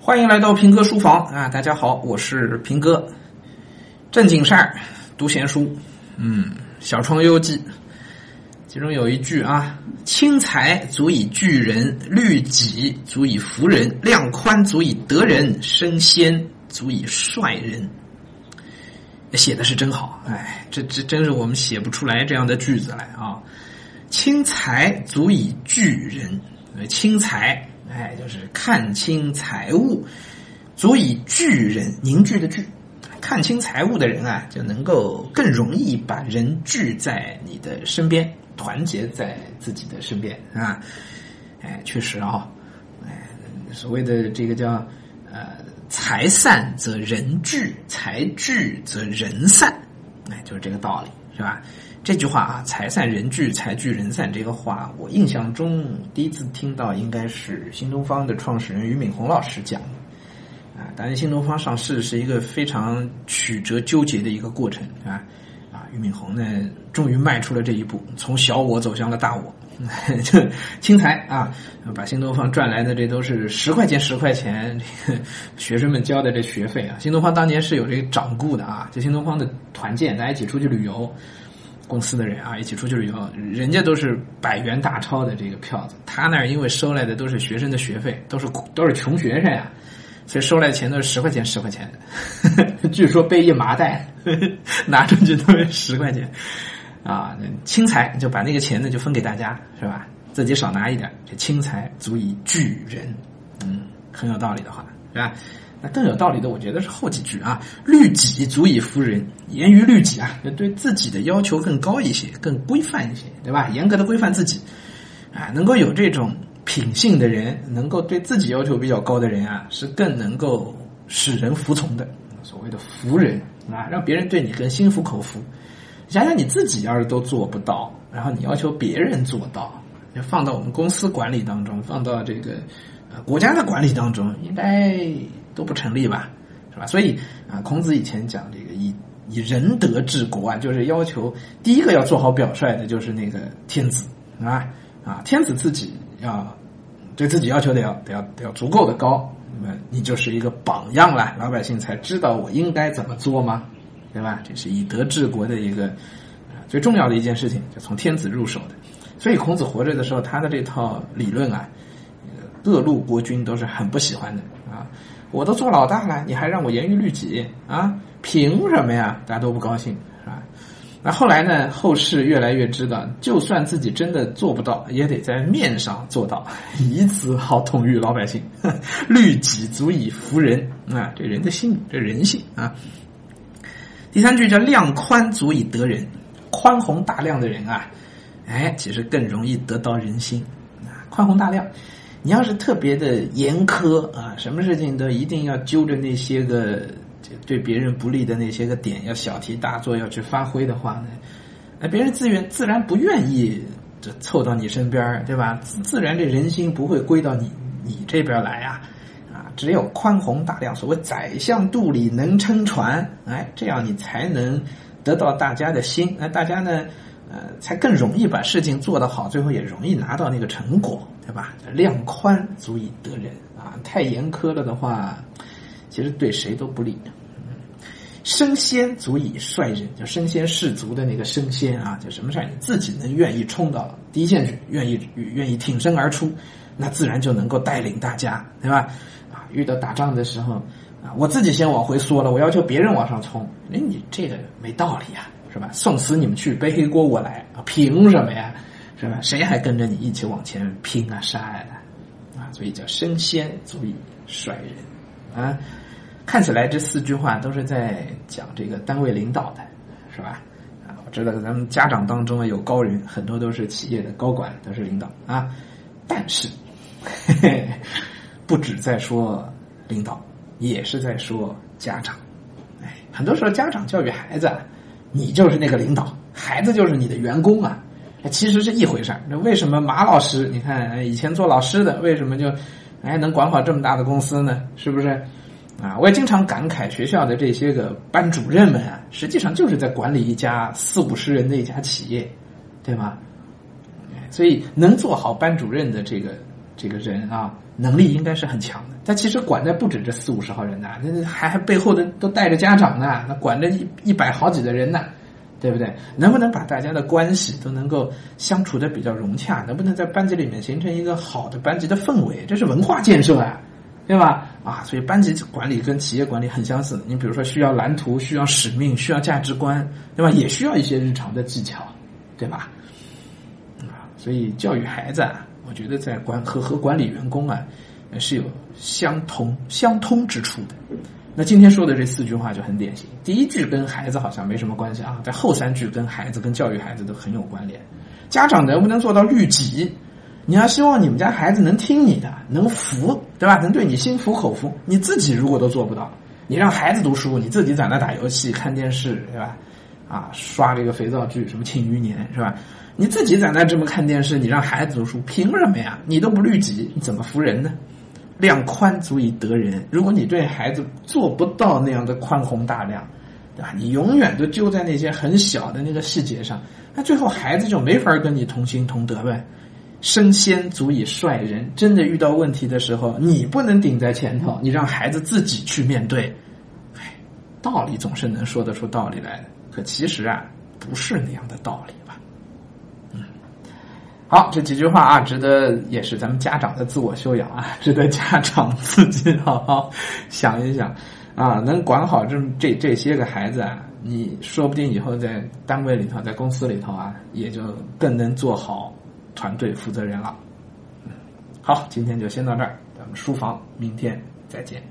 欢迎来到平哥书房啊！大家好，我是平哥。正经事儿，读闲书。嗯，《小窗幽记》其中有一句啊：“轻财足以聚人，律己足以服人，量宽足以得人，身先足以率人。”写的是真好，哎，这这真是我们写不出来这样的句子来啊！轻财足以聚人，轻财。哎，就是看清财物，足以聚人，凝聚的聚，看清财物的人啊，就能够更容易把人聚在你的身边，团结在自己的身边啊。哎，确实啊，哎，所谓的这个叫呃，财散则人聚，财聚则人散，哎，就是这个道理，是吧？这句话啊，“财散人聚，财聚人散”这个话，我印象中第一次听到应该是新东方的创始人俞敏洪老师讲的啊。当然，新东方上市是一个非常曲折纠结的一个过程啊啊！俞敏洪呢，终于迈出了这一步，从小我走向了大我，就轻财啊，把新东方赚来的这都是十块钱十块钱，学生们交的这学费啊。新东方当年是有这个掌故的啊，就新东方的团建，大家一起出去旅游。公司的人啊，一起出去旅游，人家都是百元大钞的这个票子，他那儿因为收来的都是学生的学费，都是都是穷学生呀，所以收来的钱都是十块钱十块钱的，据说背一麻袋拿出去都是十块钱，啊，轻财就把那个钱呢就分给大家是吧？自己少拿一点，这轻财足以聚人，嗯，很有道理的话是吧？那更有道理的，我觉得是后几句啊，“律己足以服人”，严于律己啊，对自己的要求更高一些，更规范一些，对吧？严格的规范自己，啊，能够有这种品性的人，能够对自己要求比较高的人啊，是更能够使人服从的。所谓的服人啊，让别人对你更心服口服。想想你自己要是都做不到，然后你要求别人做到，放到我们公司管理当中，放到这个呃国家的管理当中，应该。都不成立吧，是吧？所以啊，孔子以前讲这个以以仁德治国啊，就是要求第一个要做好表率的，就是那个天子啊啊，天子自己要对自己要求得要得要得要足够的高，那么你就是一个榜样了，老百姓才知道我应该怎么做吗？对吧？这是以德治国的一个最重要的一件事情，就从天子入手的。所以孔子活着的时候，他的这套理论啊，各路国君都是很不喜欢的啊。我都做老大了，你还让我严于律己啊？凭什么呀？大家都不高兴，是吧？那后来呢？后世越来越知道，就算自己真的做不到，也得在面上做到，以此好统御老百姓。律己足以服人啊！这人的心，这人性啊。第三句叫量宽足以得人，宽宏大量的人啊，哎，其实更容易得到人心啊。宽宏大量。你要是特别的严苛啊，什么事情都一定要揪着那些个对别人不利的那些个点，要小题大做，要去发挥的话呢，那别人自愿自然不愿意这凑到你身边对吧？自然这人心不会归到你你这边来呀！只有宽宏大量，所谓宰相肚里能撑船，哎，这样你才能得到大家的心，那大家呢？呃，才更容易把事情做得好，最后也容易拿到那个成果，对吧？量宽足以得人啊，太严苛了的话，其实对谁都不利。升仙足以率人，就身先士卒的那个升仙啊，就什么事儿你自己能愿意冲到第一线去，愿意愿意挺身而出，那自然就能够带领大家，对吧？遇到打仗的时候啊，我自己先往回缩了，我要求别人往上冲，哎，你这个没道理呀。是吧？送死你们去，背黑锅我来啊！凭什么呀？是吧？谁还跟着你一起往前拼啊、杀呀的？啊，所以叫身先足以率人啊！看起来这四句话都是在讲这个单位领导的，是吧？啊，我知道咱们家长当中有高人，很多都是企业的高管，都是领导啊。但是，嘿 嘿不止在说领导，也是在说家长。哎，很多时候家长教育孩子。你就是那个领导，孩子就是你的员工啊，其实是一回事。那为什么马老师，你看以前做老师的，为什么就哎能管好这么大的公司呢？是不是？啊，我也经常感慨学校的这些个班主任们啊，实际上就是在管理一家四五十人的一家企业，对吗？所以能做好班主任的这个这个人啊，能力应该是很强的。但其实管的不止这四五十号人呢，那还还背后的都带着家长呢，那管着一一百好几的人呢，对不对？能不能把大家的关系都能够相处的比较融洽？能不能在班级里面形成一个好的班级的氛围？这是文化建设啊，对吧？啊，所以班级管理跟企业管理很相似。你比如说，需要蓝图，需要使命，需要价值观，对吧？也需要一些日常的技巧，对吧？啊，所以教育孩子啊。我觉得在管和和管理员工啊，是有相同相通之处的。那今天说的这四句话就很典型。第一句跟孩子好像没什么关系啊，在后三句跟孩子跟教育孩子都很有关联。家长能不能做到律己？你要希望你们家孩子能听你的，能服，对吧？能对你心服口服。你自己如果都做不到，你让孩子读书，你自己在那打游戏、看电视，对吧？啊，刷这个肥皂剧，什么《庆余年》，是吧？你自己在那这么看电视，你让孩子读书，凭什么呀？你都不律己，你怎么服人呢？量宽足以得人。如果你对孩子做不到那样的宽宏大量，对吧？你永远都揪在那些很小的那个细节上，那最后孩子就没法跟你同心同德呗。身先足以率人，真的遇到问题的时候，你不能顶在前头，你让孩子自己去面对。哎，道理总是能说得出道理来的，可其实啊，不是那样的道理吧？嗯。好，这几句话啊，值得也是咱们家长的自我修养啊，值得家长自己好好想一想啊，能管好这这这些个孩子啊，你说不定以后在单位里头，在公司里头啊，也就更能做好团队负责人了。好，今天就先到这儿，咱们书房明天再见。